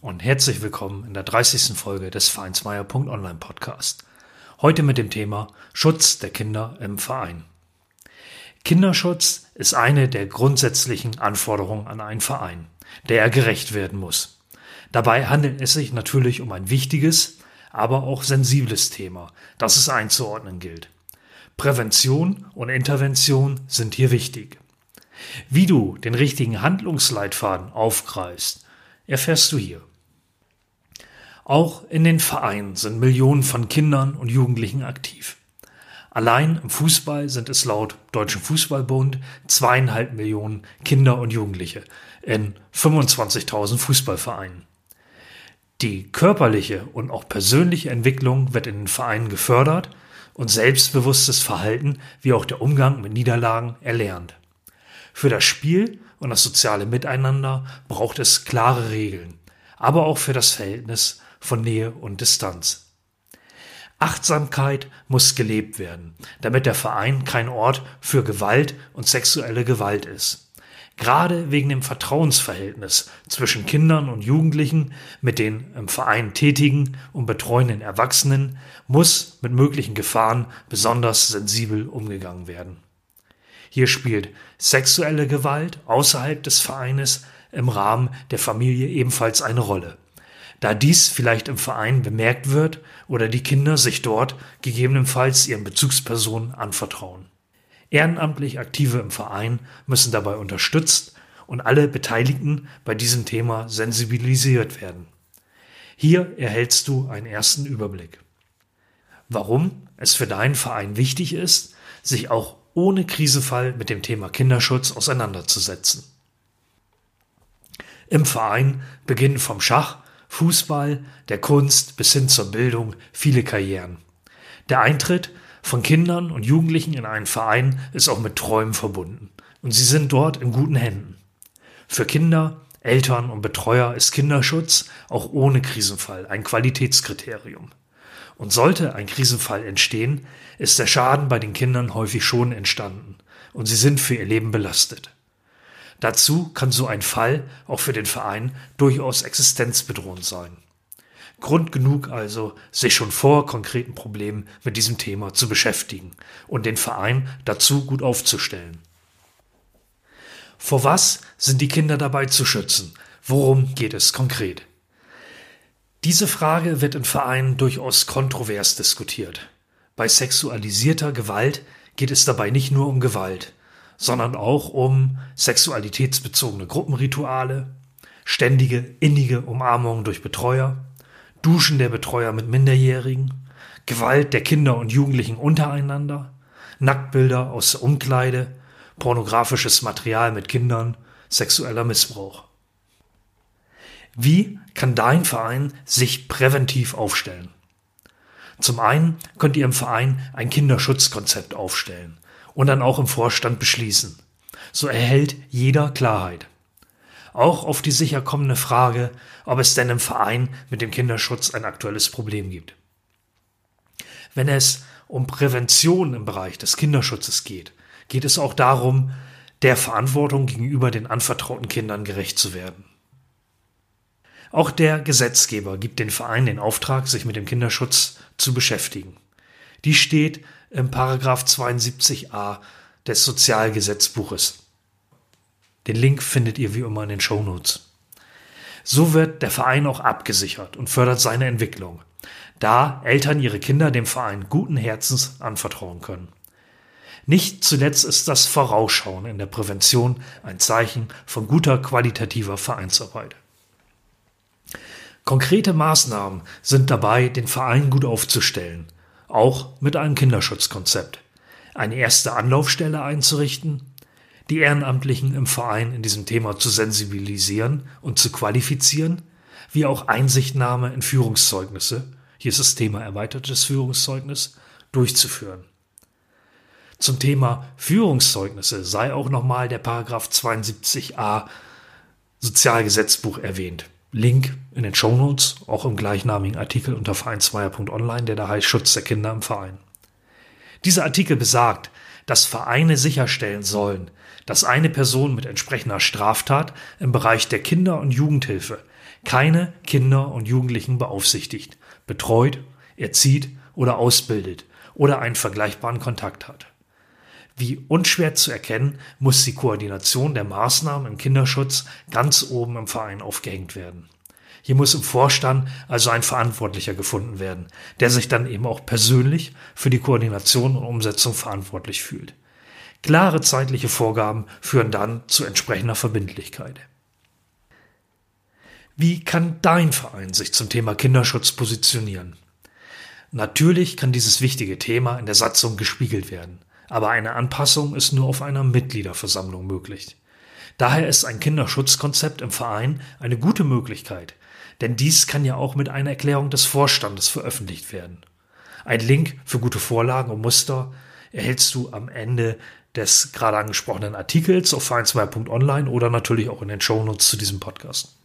und herzlich willkommen in der 30. Folge des Vereinsmeier.online Podcast. Heute mit dem Thema Schutz der Kinder im Verein. Kinderschutz ist eine der grundsätzlichen Anforderungen an einen Verein, der er gerecht werden muss. Dabei handelt es sich natürlich um ein wichtiges, aber auch sensibles Thema, das es einzuordnen gilt. Prävention und Intervention sind hier wichtig. Wie du den richtigen Handlungsleitfaden aufgreifst, erfährst du hier. Auch in den Vereinen sind Millionen von Kindern und Jugendlichen aktiv. Allein im Fußball sind es laut Deutschen Fußballbund zweieinhalb Millionen Kinder und Jugendliche in 25.000 Fußballvereinen. Die körperliche und auch persönliche Entwicklung wird in den Vereinen gefördert und selbstbewusstes Verhalten wie auch der Umgang mit Niederlagen erlernt. Für das Spiel und das soziale Miteinander braucht es klare Regeln, aber auch für das Verhältnis von Nähe und Distanz. Achtsamkeit muss gelebt werden, damit der Verein kein Ort für Gewalt und sexuelle Gewalt ist. Gerade wegen dem Vertrauensverhältnis zwischen Kindern und Jugendlichen mit den im Verein tätigen und betreuenden Erwachsenen muss mit möglichen Gefahren besonders sensibel umgegangen werden. Hier spielt sexuelle Gewalt außerhalb des Vereines im Rahmen der Familie ebenfalls eine Rolle. Da dies vielleicht im Verein bemerkt wird oder die Kinder sich dort gegebenenfalls ihren Bezugspersonen anvertrauen. Ehrenamtlich Aktive im Verein müssen dabei unterstützt und alle Beteiligten bei diesem Thema sensibilisiert werden. Hier erhältst du einen ersten Überblick. Warum es für deinen Verein wichtig ist, sich auch ohne Krisefall mit dem Thema Kinderschutz auseinanderzusetzen. Im Verein beginnen vom Schach, Fußball, der Kunst bis hin zur Bildung viele Karrieren. Der Eintritt von Kindern und Jugendlichen in einen Verein ist auch mit Träumen verbunden und sie sind dort in guten Händen. Für Kinder, Eltern und Betreuer ist Kinderschutz auch ohne Krisenfall ein Qualitätskriterium. Und sollte ein Krisenfall entstehen, ist der Schaden bei den Kindern häufig schon entstanden und sie sind für ihr Leben belastet. Dazu kann so ein Fall auch für den Verein durchaus existenzbedrohend sein. Grund genug also, sich schon vor konkreten Problemen mit diesem Thema zu beschäftigen und den Verein dazu gut aufzustellen. Vor was sind die Kinder dabei zu schützen? Worum geht es konkret? Diese Frage wird in Vereinen durchaus kontrovers diskutiert. Bei sexualisierter Gewalt geht es dabei nicht nur um Gewalt, sondern auch um sexualitätsbezogene Gruppenrituale, ständige innige Umarmungen durch Betreuer, Duschen der Betreuer mit Minderjährigen, Gewalt der Kinder und Jugendlichen untereinander, Nacktbilder aus der Umkleide, pornografisches Material mit Kindern, sexueller Missbrauch. Wie kann dein Verein sich präventiv aufstellen? Zum einen könnt ihr im Verein ein Kinderschutzkonzept aufstellen und dann auch im Vorstand beschließen. So erhält jeder Klarheit. Auch auf die sicher kommende Frage, ob es denn im Verein mit dem Kinderschutz ein aktuelles Problem gibt. Wenn es um Prävention im Bereich des Kinderschutzes geht, geht es auch darum, der Verantwortung gegenüber den anvertrauten Kindern gerecht zu werden. Auch der Gesetzgeber gibt den Verein den Auftrag, sich mit dem Kinderschutz zu beschäftigen. Die steht im Paragraph 72a des Sozialgesetzbuches. Den Link findet ihr wie immer in den Shownotes. So wird der Verein auch abgesichert und fördert seine Entwicklung, da Eltern ihre Kinder dem Verein guten Herzens anvertrauen können. Nicht zuletzt ist das Vorausschauen in der Prävention ein Zeichen von guter qualitativer Vereinsarbeit. Konkrete Maßnahmen sind dabei, den Verein gut aufzustellen, auch mit einem Kinderschutzkonzept. Eine erste Anlaufstelle einzurichten, die Ehrenamtlichen im Verein in diesem Thema zu sensibilisieren und zu qualifizieren, wie auch Einsichtnahme in Führungszeugnisse, hier ist das Thema erweitertes Führungszeugnis, durchzuführen. Zum Thema Führungszeugnisse sei auch nochmal der Paragraph 72a Sozialgesetzbuch erwähnt. Link in den Shownotes, auch im gleichnamigen Artikel unter vereinsmeier.online, der da heißt Schutz der Kinder im Verein. Dieser Artikel besagt, dass Vereine sicherstellen sollen, dass eine Person mit entsprechender Straftat im Bereich der Kinder- und Jugendhilfe keine Kinder und Jugendlichen beaufsichtigt, betreut, erzieht oder ausbildet oder einen vergleichbaren Kontakt hat. Wie unschwer zu erkennen, muss die Koordination der Maßnahmen im Kinderschutz ganz oben im Verein aufgehängt werden. Hier muss im Vorstand also ein Verantwortlicher gefunden werden, der sich dann eben auch persönlich für die Koordination und Umsetzung verantwortlich fühlt. Klare zeitliche Vorgaben führen dann zu entsprechender Verbindlichkeit. Wie kann dein Verein sich zum Thema Kinderschutz positionieren? Natürlich kann dieses wichtige Thema in der Satzung gespiegelt werden, aber eine Anpassung ist nur auf einer Mitgliederversammlung möglich. Daher ist ein Kinderschutzkonzept im Verein eine gute Möglichkeit, denn dies kann ja auch mit einer Erklärung des Vorstandes veröffentlicht werden. Ein Link für gute Vorlagen und Muster erhältst du am Ende des gerade angesprochenen Artikels auf verein2.online oder natürlich auch in den Shownotes zu diesem Podcast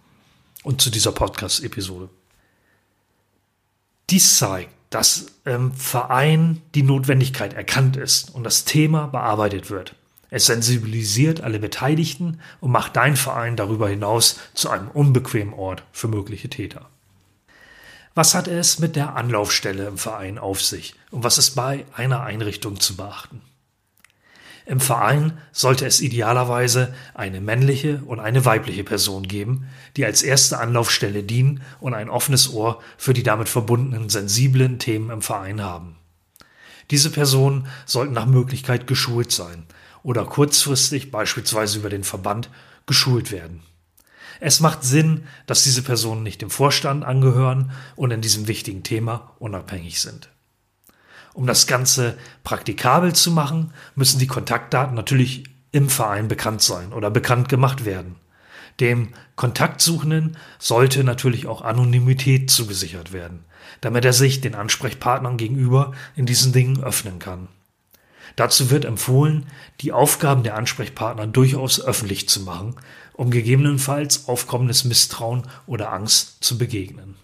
und zu dieser Podcast-Episode. Dies zeigt, dass im Verein die Notwendigkeit erkannt ist und das Thema bearbeitet wird. Es sensibilisiert alle Beteiligten und macht dein Verein darüber hinaus zu einem unbequemen Ort für mögliche Täter. Was hat es mit der Anlaufstelle im Verein auf sich und was ist bei einer Einrichtung zu beachten? Im Verein sollte es idealerweise eine männliche und eine weibliche Person geben, die als erste Anlaufstelle dienen und ein offenes Ohr für die damit verbundenen sensiblen Themen im Verein haben. Diese Personen sollten nach Möglichkeit geschult sein oder kurzfristig beispielsweise über den Verband geschult werden. Es macht Sinn, dass diese Personen nicht dem Vorstand angehören und in diesem wichtigen Thema unabhängig sind. Um das Ganze praktikabel zu machen, müssen die Kontaktdaten natürlich im Verein bekannt sein oder bekannt gemacht werden. Dem Kontaktsuchenden sollte natürlich auch Anonymität zugesichert werden, damit er sich den Ansprechpartnern gegenüber in diesen Dingen öffnen kann. Dazu wird empfohlen, die Aufgaben der Ansprechpartner durchaus öffentlich zu machen, um gegebenenfalls aufkommendes Misstrauen oder Angst zu begegnen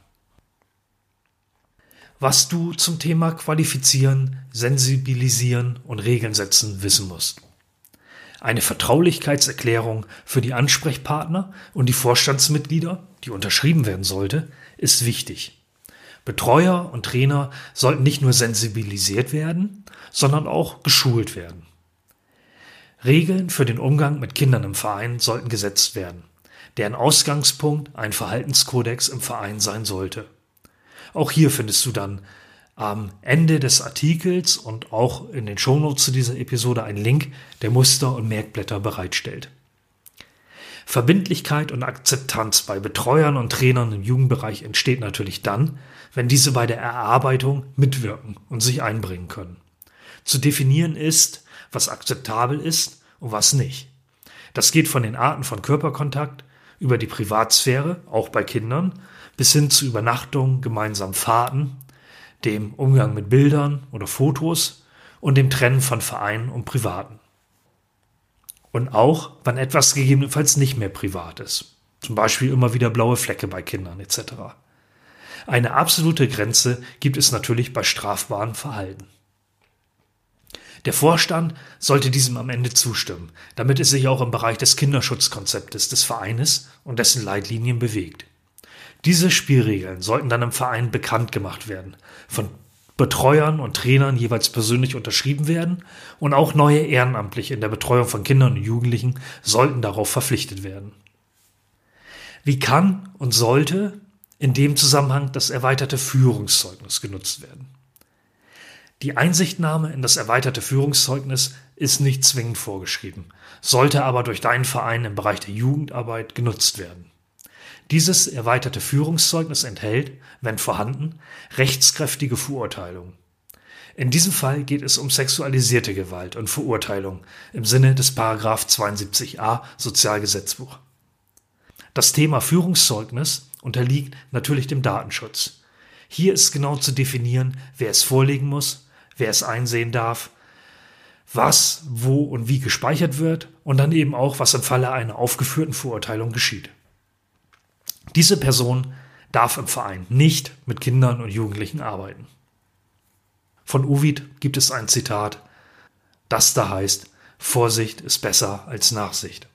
was du zum Thema Qualifizieren, Sensibilisieren und Regeln setzen wissen musst. Eine Vertraulichkeitserklärung für die Ansprechpartner und die Vorstandsmitglieder, die unterschrieben werden sollte, ist wichtig. Betreuer und Trainer sollten nicht nur sensibilisiert werden, sondern auch geschult werden. Regeln für den Umgang mit Kindern im Verein sollten gesetzt werden, deren Ausgangspunkt ein Verhaltenskodex im Verein sein sollte. Auch hier findest du dann am Ende des Artikels und auch in den Shownotes zu dieser Episode einen Link, der Muster und Merkblätter bereitstellt. Verbindlichkeit und Akzeptanz bei Betreuern und Trainern im Jugendbereich entsteht natürlich dann, wenn diese bei der Erarbeitung mitwirken und sich einbringen können. Zu definieren ist, was akzeptabel ist und was nicht. Das geht von den Arten von Körperkontakt über die Privatsphäre, auch bei Kindern, bis hin zu Übernachtungen, gemeinsamen Fahrten, dem Umgang mit Bildern oder Fotos und dem Trennen von Vereinen und Privaten. Und auch, wann etwas gegebenenfalls nicht mehr privat ist. Zum Beispiel immer wieder blaue Flecke bei Kindern etc. Eine absolute Grenze gibt es natürlich bei strafbaren Verhalten. Der Vorstand sollte diesem am Ende zustimmen, damit es sich auch im Bereich des Kinderschutzkonzeptes des Vereines und dessen Leitlinien bewegt. Diese Spielregeln sollten dann im Verein bekannt gemacht werden, von Betreuern und Trainern jeweils persönlich unterschrieben werden und auch neue Ehrenamtliche in der Betreuung von Kindern und Jugendlichen sollten darauf verpflichtet werden. Wie kann und sollte in dem Zusammenhang das erweiterte Führungszeugnis genutzt werden? Die Einsichtnahme in das erweiterte Führungszeugnis ist nicht zwingend vorgeschrieben, sollte aber durch deinen Verein im Bereich der Jugendarbeit genutzt werden. Dieses erweiterte Führungszeugnis enthält, wenn vorhanden, rechtskräftige Verurteilungen. In diesem Fall geht es um sexualisierte Gewalt und Verurteilung im Sinne des Paragraph 72a Sozialgesetzbuch. Das Thema Führungszeugnis unterliegt natürlich dem Datenschutz. Hier ist genau zu definieren, wer es vorlegen muss, wer es einsehen darf, was, wo und wie gespeichert wird und dann eben auch, was im Falle einer aufgeführten Verurteilung geschieht. Diese Person darf im Verein nicht mit Kindern und Jugendlichen arbeiten. Von Ovid gibt es ein Zitat, das da heißt, Vorsicht ist besser als Nachsicht.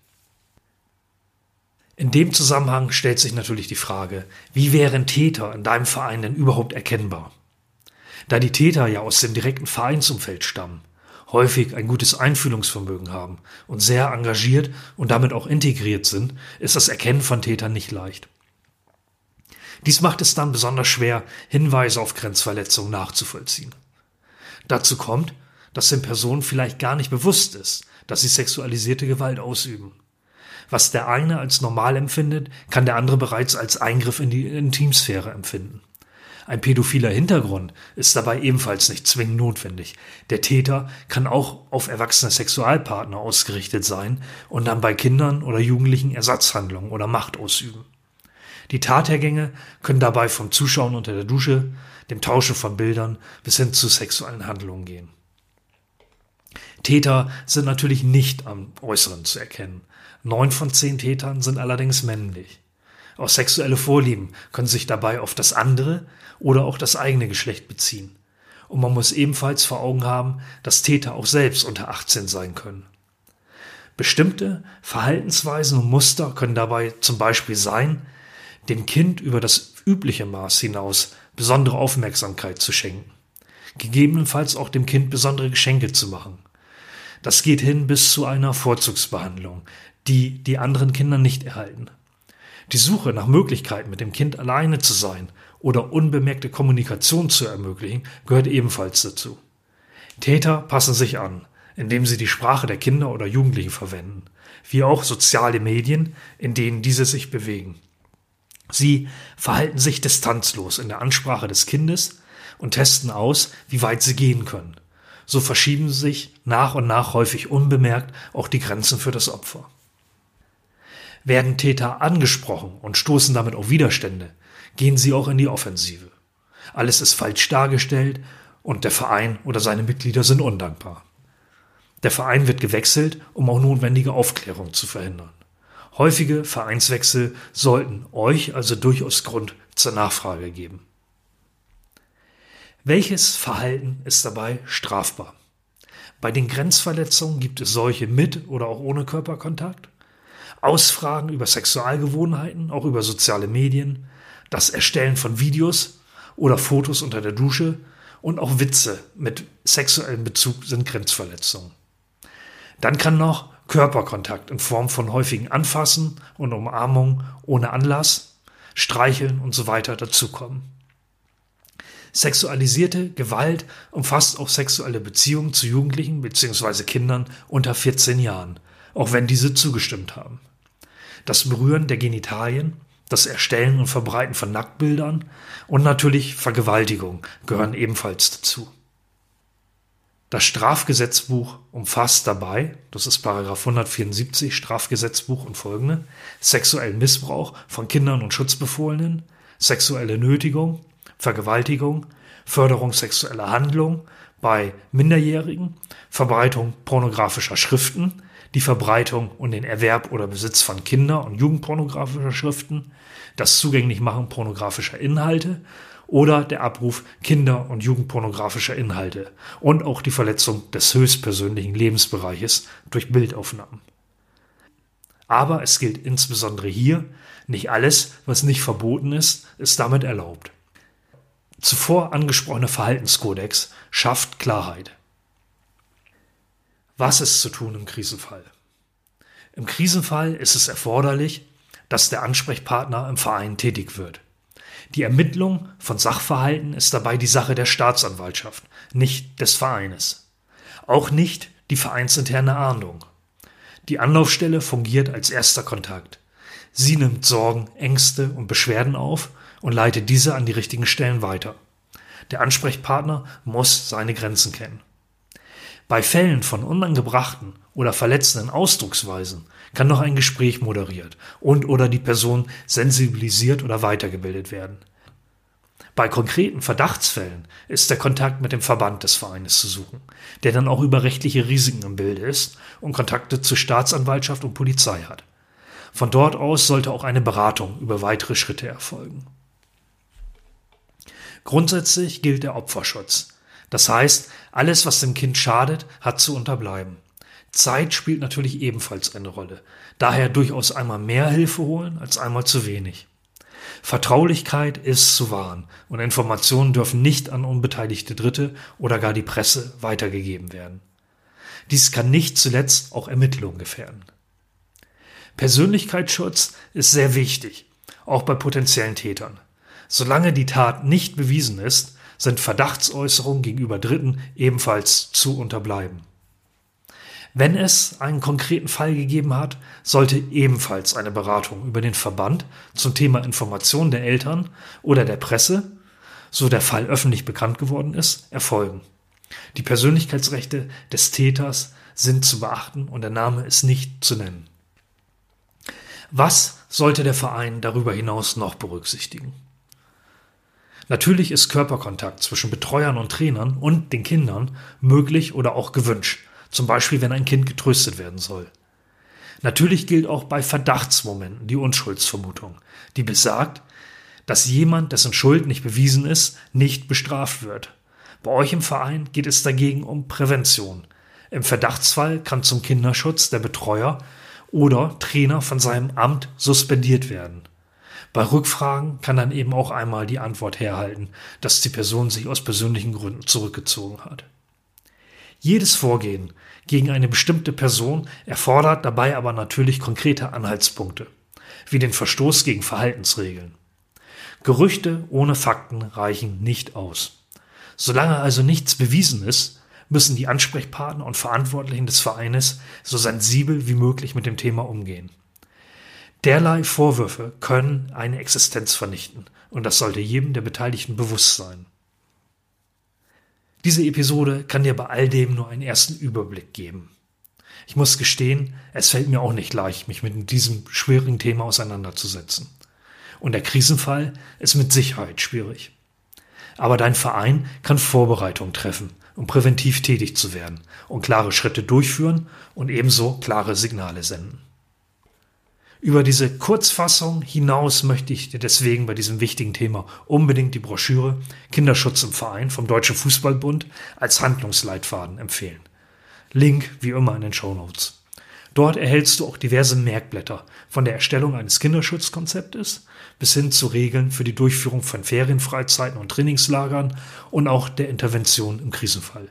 In dem Zusammenhang stellt sich natürlich die Frage, wie wären Täter in deinem Verein denn überhaupt erkennbar? Da die Täter ja aus dem direkten Vereinsumfeld stammen, häufig ein gutes Einfühlungsvermögen haben und sehr engagiert und damit auch integriert sind, ist das Erkennen von Tätern nicht leicht. Dies macht es dann besonders schwer, Hinweise auf Grenzverletzungen nachzuvollziehen. Dazu kommt, dass den Personen vielleicht gar nicht bewusst ist, dass sie sexualisierte Gewalt ausüben. Was der eine als normal empfindet, kann der andere bereits als Eingriff in die Intimsphäre empfinden. Ein pädophiler Hintergrund ist dabei ebenfalls nicht zwingend notwendig. Der Täter kann auch auf erwachsene Sexualpartner ausgerichtet sein und dann bei Kindern oder Jugendlichen Ersatzhandlungen oder Macht ausüben. Die Tathergänge können dabei vom Zuschauen unter der Dusche, dem Tauschen von Bildern bis hin zu sexuellen Handlungen gehen. Täter sind natürlich nicht am Äußeren zu erkennen. Neun von zehn Tätern sind allerdings männlich. Auch sexuelle Vorlieben können sich dabei auf das andere oder auch das eigene Geschlecht beziehen. Und man muss ebenfalls vor Augen haben, dass Täter auch selbst unter 18 sein können. Bestimmte Verhaltensweisen und Muster können dabei zum Beispiel sein, dem Kind über das übliche Maß hinaus besondere Aufmerksamkeit zu schenken, gegebenenfalls auch dem Kind besondere Geschenke zu machen. Das geht hin bis zu einer Vorzugsbehandlung, die die anderen Kinder nicht erhalten. Die Suche nach Möglichkeiten, mit dem Kind alleine zu sein oder unbemerkte Kommunikation zu ermöglichen, gehört ebenfalls dazu. Täter passen sich an, indem sie die Sprache der Kinder oder Jugendlichen verwenden, wie auch soziale Medien, in denen diese sich bewegen. Sie verhalten sich distanzlos in der Ansprache des Kindes und testen aus, wie weit sie gehen können. So verschieben sich nach und nach häufig unbemerkt auch die Grenzen für das Opfer. Werden Täter angesprochen und stoßen damit auf Widerstände, gehen sie auch in die Offensive. Alles ist falsch dargestellt und der Verein oder seine Mitglieder sind undankbar. Der Verein wird gewechselt, um auch notwendige Aufklärung zu verhindern. Häufige Vereinswechsel sollten euch also durchaus Grund zur Nachfrage geben. Welches Verhalten ist dabei strafbar? Bei den Grenzverletzungen gibt es solche mit oder auch ohne Körperkontakt. Ausfragen über Sexualgewohnheiten, auch über soziale Medien, das Erstellen von Videos oder Fotos unter der Dusche und auch Witze mit sexuellem Bezug sind Grenzverletzungen. Dann kann noch Körperkontakt in Form von häufigen Anfassen und Umarmung ohne Anlass, Streicheln und so weiter dazukommen. Sexualisierte Gewalt umfasst auch sexuelle Beziehungen zu Jugendlichen bzw. Kindern unter 14 Jahren, auch wenn diese zugestimmt haben das Berühren der Genitalien, das Erstellen und Verbreiten von Nacktbildern und natürlich Vergewaltigung gehören ebenfalls dazu. Das Strafgesetzbuch umfasst dabei, das ist Paragraph 174 Strafgesetzbuch und folgende, sexuellen Missbrauch von Kindern und Schutzbefohlenen, sexuelle Nötigung, Vergewaltigung, Förderung sexueller Handlung bei Minderjährigen, Verbreitung pornografischer Schriften, die Verbreitung und den Erwerb oder Besitz von Kinder- und Jugendpornografischer Schriften, das Zugänglichmachen pornografischer Inhalte oder der Abruf kinder- und jugendpornografischer Inhalte und auch die Verletzung des höchstpersönlichen Lebensbereiches durch Bildaufnahmen. Aber es gilt insbesondere hier, nicht alles, was nicht verboten ist, ist damit erlaubt. Zuvor angesprochene Verhaltenskodex schafft Klarheit. Was ist zu tun im Krisenfall? Im Krisenfall ist es erforderlich, dass der Ansprechpartner im Verein tätig wird. Die Ermittlung von Sachverhalten ist dabei die Sache der Staatsanwaltschaft, nicht des Vereines. Auch nicht die vereinsinterne Ahndung. Die Anlaufstelle fungiert als erster Kontakt. Sie nimmt Sorgen, Ängste und Beschwerden auf und leitet diese an die richtigen Stellen weiter. Der Ansprechpartner muss seine Grenzen kennen. Bei Fällen von unangebrachten oder verletzenden Ausdrucksweisen kann noch ein Gespräch moderiert und oder die Person sensibilisiert oder weitergebildet werden. Bei konkreten Verdachtsfällen ist der Kontakt mit dem Verband des Vereines zu suchen, der dann auch über rechtliche Risiken im Bilde ist und Kontakte zu Staatsanwaltschaft und Polizei hat. Von dort aus sollte auch eine Beratung über weitere Schritte erfolgen. Grundsätzlich gilt der Opferschutz. Das heißt, alles, was dem Kind schadet, hat zu unterbleiben. Zeit spielt natürlich ebenfalls eine Rolle. Daher durchaus einmal mehr Hilfe holen als einmal zu wenig. Vertraulichkeit ist zu wahren und Informationen dürfen nicht an unbeteiligte Dritte oder gar die Presse weitergegeben werden. Dies kann nicht zuletzt auch Ermittlungen gefährden. Persönlichkeitsschutz ist sehr wichtig, auch bei potenziellen Tätern. Solange die Tat nicht bewiesen ist, sind Verdachtsäußerungen gegenüber Dritten ebenfalls zu unterbleiben. Wenn es einen konkreten Fall gegeben hat, sollte ebenfalls eine Beratung über den Verband zum Thema Information der Eltern oder der Presse, so der Fall öffentlich bekannt geworden ist, erfolgen. Die Persönlichkeitsrechte des Täters sind zu beachten und der Name ist nicht zu nennen. Was sollte der Verein darüber hinaus noch berücksichtigen? Natürlich ist Körperkontakt zwischen Betreuern und Trainern und den Kindern möglich oder auch gewünscht zum Beispiel wenn ein Kind getröstet werden soll. Natürlich gilt auch bei Verdachtsmomenten die Unschuldsvermutung, die besagt, dass jemand, dessen Schuld nicht bewiesen ist, nicht bestraft wird. Bei euch im Verein geht es dagegen um Prävention. Im Verdachtsfall kann zum Kinderschutz der Betreuer oder Trainer von seinem Amt suspendiert werden. Bei Rückfragen kann dann eben auch einmal die Antwort herhalten, dass die Person sich aus persönlichen Gründen zurückgezogen hat. Jedes Vorgehen gegen eine bestimmte Person erfordert dabei aber natürlich konkrete Anhaltspunkte, wie den Verstoß gegen Verhaltensregeln. Gerüchte ohne Fakten reichen nicht aus. Solange also nichts bewiesen ist, müssen die Ansprechpartner und Verantwortlichen des Vereines so sensibel wie möglich mit dem Thema umgehen. Derlei Vorwürfe können eine Existenz vernichten, und das sollte jedem der Beteiligten bewusst sein. Diese Episode kann dir bei all dem nur einen ersten Überblick geben. Ich muss gestehen, es fällt mir auch nicht leicht, mich mit diesem schwierigen Thema auseinanderzusetzen. Und der Krisenfall ist mit Sicherheit schwierig. Aber dein Verein kann Vorbereitungen treffen, um präventiv tätig zu werden und klare Schritte durchführen und ebenso klare Signale senden. Über diese Kurzfassung hinaus möchte ich dir deswegen bei diesem wichtigen Thema unbedingt die Broschüre Kinderschutz im Verein vom Deutschen Fußballbund als Handlungsleitfaden empfehlen. Link wie immer in den Show Notes. Dort erhältst du auch diverse Merkblätter von der Erstellung eines Kinderschutzkonzeptes bis hin zu Regeln für die Durchführung von Ferienfreizeiten und Trainingslagern und auch der Intervention im Krisenfall.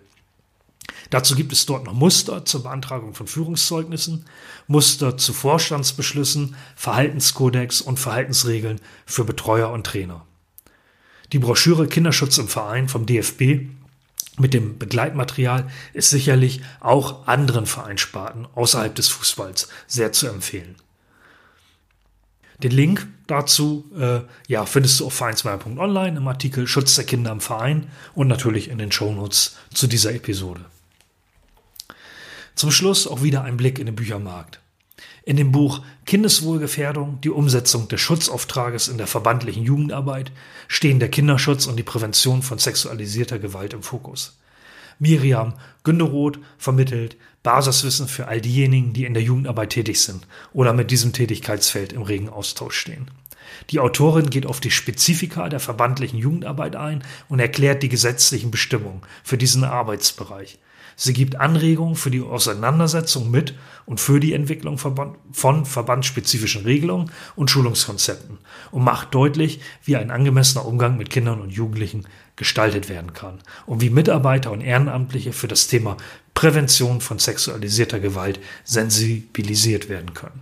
Dazu gibt es dort noch Muster zur Beantragung von Führungszeugnissen, Muster zu Vorstandsbeschlüssen, Verhaltenskodex und Verhaltensregeln für Betreuer und Trainer. Die Broschüre Kinderschutz im Verein vom DFB mit dem Begleitmaterial ist sicherlich auch anderen Vereinssparten außerhalb des Fußballs sehr zu empfehlen. Den Link dazu äh, ja, findest du auf vereinsmeier.online im Artikel Schutz der Kinder im Verein und natürlich in den Shownotes zu dieser Episode. Zum Schluss auch wieder ein Blick in den Büchermarkt. In dem Buch Kindeswohlgefährdung, die Umsetzung des Schutzauftrages in der verbandlichen Jugendarbeit stehen der Kinderschutz und die Prävention von sexualisierter Gewalt im Fokus. Miriam Günderoth vermittelt Basiswissen für all diejenigen, die in der Jugendarbeit tätig sind oder mit diesem Tätigkeitsfeld im regen Austausch stehen. Die Autorin geht auf die Spezifika der verbandlichen Jugendarbeit ein und erklärt die gesetzlichen Bestimmungen für diesen Arbeitsbereich. Sie gibt Anregungen für die Auseinandersetzung mit und für die Entwicklung von verbandsspezifischen Regelungen und Schulungskonzepten und macht deutlich, wie ein angemessener Umgang mit Kindern und Jugendlichen gestaltet werden kann und wie Mitarbeiter und Ehrenamtliche für das Thema Prävention von sexualisierter Gewalt sensibilisiert werden können.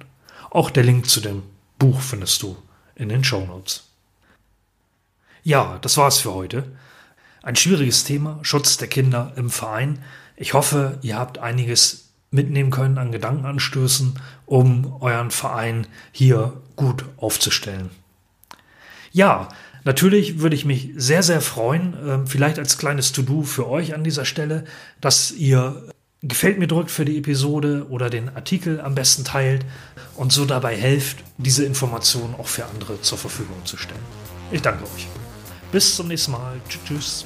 Auch der Link zu dem Buch findest du in den Show Notes. Ja, das war's für heute. Ein schwieriges Thema, Schutz der Kinder im Verein. Ich hoffe, ihr habt einiges mitnehmen können an Gedankenanstößen, um euren Verein hier gut aufzustellen. Ja, natürlich würde ich mich sehr, sehr freuen, ähm, vielleicht als kleines To-Do für euch an dieser Stelle, dass ihr Gefällt mir drückt für die Episode oder den Artikel am besten teilt und so dabei helft, diese Informationen auch für andere zur Verfügung zu stellen. Ich danke euch. Bis zum nächsten Mal. Tschüss.